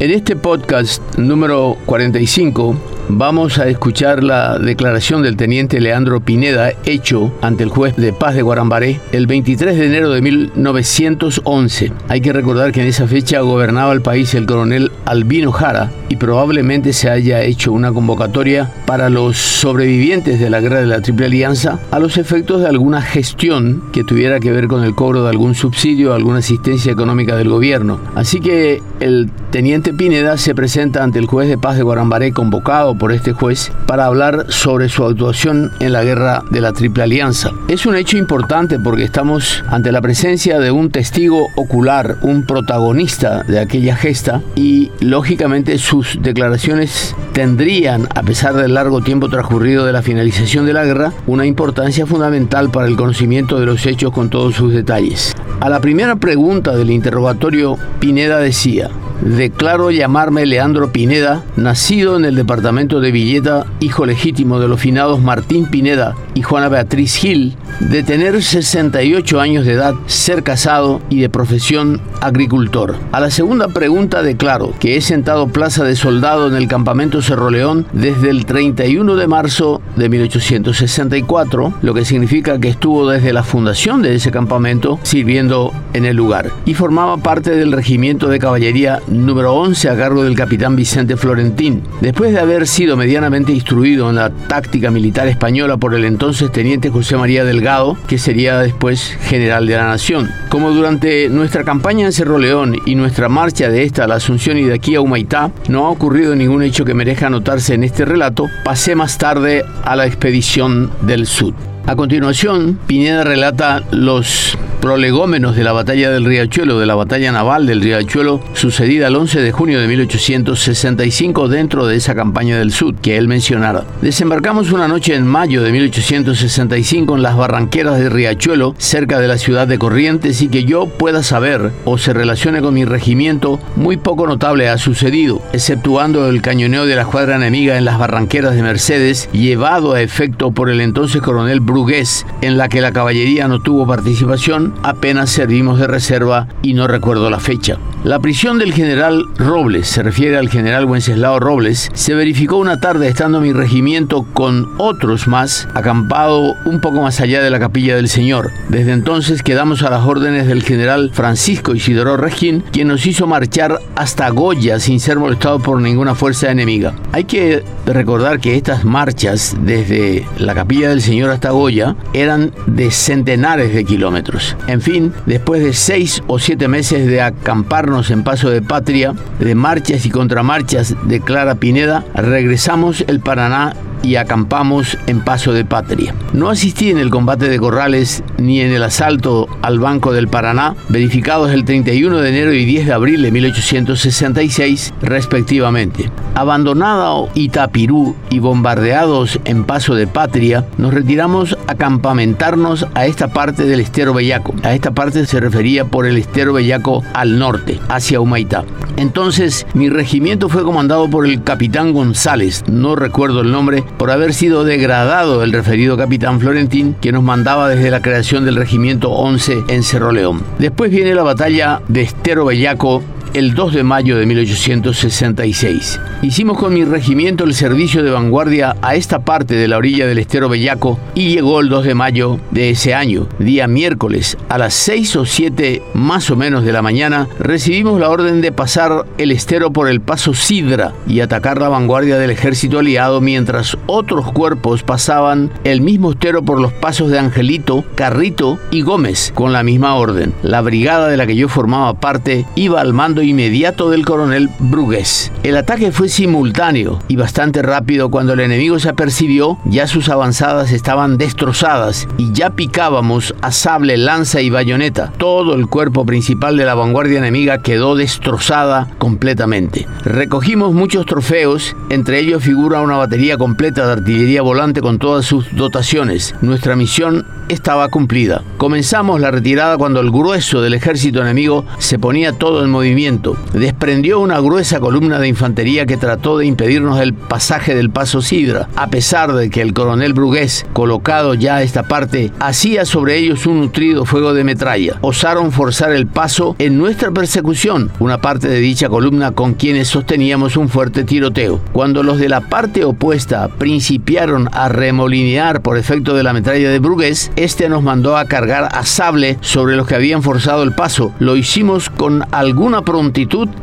En este podcast número 45 vamos a escuchar la declaración del teniente Leandro Pineda hecho ante el juez de paz de Guarambaré el 23 de enero de 1911. Hay que recordar que en esa fecha gobernaba el país el coronel Albino Jara y probablemente se haya hecho una convocatoria para los sobrevivientes de la guerra de la Triple Alianza a los efectos de alguna gestión que tuviera que ver con el cobro de algún subsidio o alguna asistencia económica del gobierno. Así que el teniente Pineda se presenta ante el juez de paz de Guarambaré convocado por este juez para hablar sobre su actuación en la guerra de la Triple Alianza. Es un hecho importante porque estamos ante la presencia de un testigo ocular, un protagonista de aquella gesta y lógicamente sus declaraciones tendrían, a pesar del largo tiempo transcurrido de la finalización de la guerra, una importancia fundamental para el conocimiento de los hechos con todos sus detalles. A la primera pregunta del interrogatorio, Pineda decía, Declaro llamarme Leandro Pineda, nacido en el departamento de Villeta, hijo legítimo de los finados Martín Pineda y Juana Beatriz Gil, de tener 68 años de edad, ser casado y de profesión agricultor. A la segunda pregunta declaro que he sentado plaza de soldado en el campamento Cerro León desde el 31 de marzo de 1864, lo que significa que estuvo desde la fundación de ese campamento sirviendo en el lugar y formaba parte del regimiento de caballería número 11 a cargo del capitán Vicente Florentín. Después de haber sido medianamente instruido en la táctica militar española por el entonces teniente José María Delgado, que sería después general de la Nación. Como durante nuestra campaña en Cerro León y nuestra marcha de esta a la Asunción y de aquí a Humaitá, no ha ocurrido ningún hecho que merezca anotarse en este relato, pasé más tarde a la expedición del Sud. A continuación, Pineda relata los prolegómenos de la batalla del Riachuelo, de la batalla naval del Riachuelo, sucedida el 11 de junio de 1865 dentro de esa campaña del Sud que él mencionara. Desembarcamos una noche en mayo de 1865 en las barranqueras de Riachuelo, cerca de la ciudad de Corrientes, y que yo pueda saber o se relacione con mi regimiento, muy poco notable ha sucedido, exceptuando el cañoneo de la escuadra enemiga en las barranqueras de Mercedes, llevado a efecto por el entonces coronel Brugués, en la que la caballería no tuvo participación apenas servimos de reserva y no recuerdo la fecha. La prisión del general Robles, se refiere al general Wenceslao Robles, se verificó una tarde estando mi regimiento con otros más acampado un poco más allá de la capilla del Señor. Desde entonces quedamos a las órdenes del general Francisco Isidoro Regín, quien nos hizo marchar hasta Goya sin ser molestado por ninguna fuerza enemiga. Hay que recordar que estas marchas desde la capilla del Señor hasta Goya eran de centenares de kilómetros. En fin, después de seis o siete meses de acampar en Paso de Patria, de marchas y contramarchas de Clara Pineda, regresamos el Paraná y acampamos en Paso de Patria. No asistí en el combate de Corrales ni en el asalto al Banco del Paraná, verificados el 31 de enero y 10 de abril de 1866, respectivamente. Abandonado Itapirú y bombardeados en Paso de Patria, nos retiramos a campamentarnos a esta parte del estero Bellaco. A esta parte se refería por el estero Bellaco al norte, hacia Humaitá. Entonces, mi regimiento fue comandado por el capitán González, no recuerdo el nombre, por haber sido degradado el referido capitán Florentín, que nos mandaba desde la creación del regimiento 11 en Cerro León. Después viene la batalla de Estero Bellaco el 2 de mayo de 1866. Hicimos con mi regimiento el servicio de vanguardia a esta parte de la orilla del estero Bellaco y llegó el 2 de mayo de ese año, día miércoles, a las 6 o 7 más o menos de la mañana, recibimos la orden de pasar el estero por el paso Sidra y atacar la vanguardia del ejército aliado mientras otros cuerpos pasaban el mismo estero por los pasos de Angelito, Carrito y Gómez con la misma orden. La brigada de la que yo formaba parte iba al mando inmediato del coronel Brugués. El ataque fue simultáneo y bastante rápido cuando el enemigo se apercibió, ya sus avanzadas estaban destrozadas y ya picábamos a sable, lanza y bayoneta. Todo el cuerpo principal de la vanguardia enemiga quedó destrozada completamente. Recogimos muchos trofeos, entre ellos figura una batería completa de artillería volante con todas sus dotaciones. Nuestra misión estaba cumplida. Comenzamos la retirada cuando el grueso del ejército enemigo se ponía todo en movimiento Desprendió una gruesa columna de infantería que trató de impedirnos el pasaje del paso Sidra, a pesar de que el coronel Brugués, colocado ya a esta parte, hacía sobre ellos un nutrido fuego de metralla. Osaron forzar el paso en nuestra persecución, una parte de dicha columna con quienes sosteníamos un fuerte tiroteo. Cuando los de la parte opuesta principiaron a remolinear por efecto de la metralla de Brugués, este nos mandó a cargar a sable sobre los que habían forzado el paso. Lo hicimos con alguna prontitud,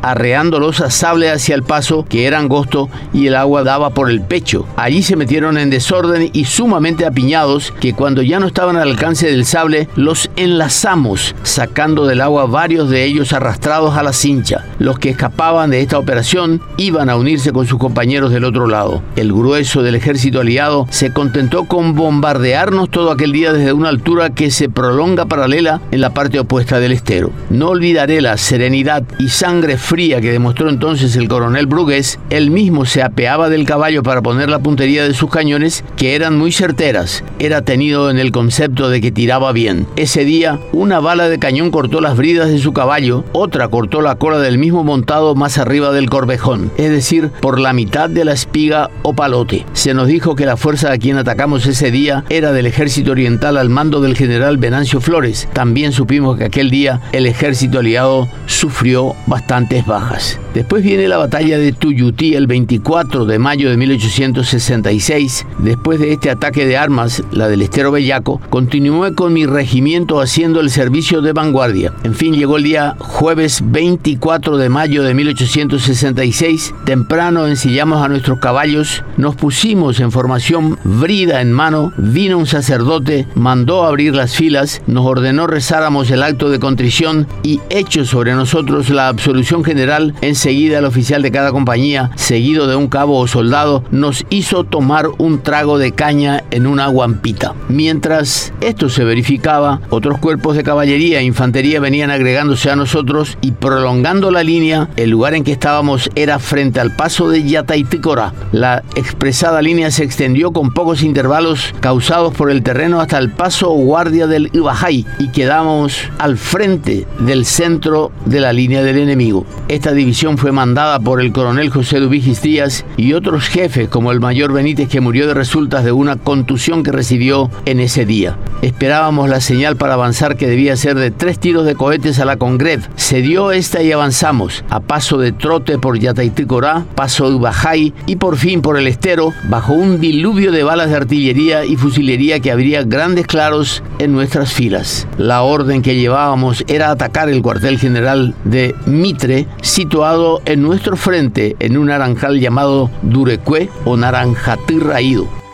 arreándolos a sable hacia el paso, que era angosto y el agua daba por el pecho. Allí se metieron en desorden y sumamente apiñados, que cuando ya no estaban al alcance del sable, los enlazamos, sacando del agua varios de ellos arrastrados a la cincha. Los que escapaban de esta operación iban a unirse con sus compañeros del otro lado. El grueso del ejército aliado se contentó con bombardearnos todo aquel día desde una altura que se prolonga paralela en la parte opuesta del estero. No olvidaré la serenidad y sangre fría que demostró entonces el coronel Brugués. Él mismo se apeaba del caballo para poner la puntería de sus cañones, que eran muy certeras. Era tenido en el concepto de que tiraba bien. Ese día, una bala de cañón cortó las bridas de su caballo, otra cortó la cola del mismo montado más arriba del corvejón, es decir, por la mitad de la espiga o palote. Se nos dijo que la fuerza a quien atacamos ese día era del ejército oriental al mando del general Venancio Flores. También supimos que aquel día el ejército aliado sufrió bastantes bajas. Después viene la batalla de Tuyutí el 24 de mayo de 1866. Después de este ataque de armas, la del Estero Bellaco, continué con mi regimiento haciendo el servicio de vanguardia. En fin, llegó el día jueves 24 de mayo de 1866. Temprano ensillamos a nuestros caballos, nos pusimos en formación brida en mano, vino un sacerdote, mandó abrir las filas, nos ordenó rezáramos el acto de contrición y hecho sobre nosotros la absolución general, enseguida el oficial de cada compañía, seguido de un cabo o soldado, nos hizo tomar un trago de caña en una guampita. Mientras esto se verificaba, otros cuerpos de caballería e infantería venían agregándose a nosotros y prolongando la línea, el lugar en que estábamos era frente al paso de Yataiticora. La expresada línea se extendió con pocos intervalos causados por el terreno hasta el paso guardia del Ibajay y quedamos al frente del centro de la línea del enemigo. Esta división fue mandada por el coronel José Dubigis Díaz y otros jefes como el mayor Benítez que murió de resultas de una contusión que recibió en ese día. Esperábamos la señal para avanzar que debía ser de tres tiros de cohetes a la Congrev. Se dio esta y avanzamos a paso de trote por Yataiticora, paso de Ubajay y por fin por el estero bajo un diluvio de balas de artillería y fusilería que abría grandes claros en nuestras filas. La orden que llevábamos era atacar el cuartel general de Mitre, situado en nuestro frente en un naranjal llamado Durecue o Naranjatirraído.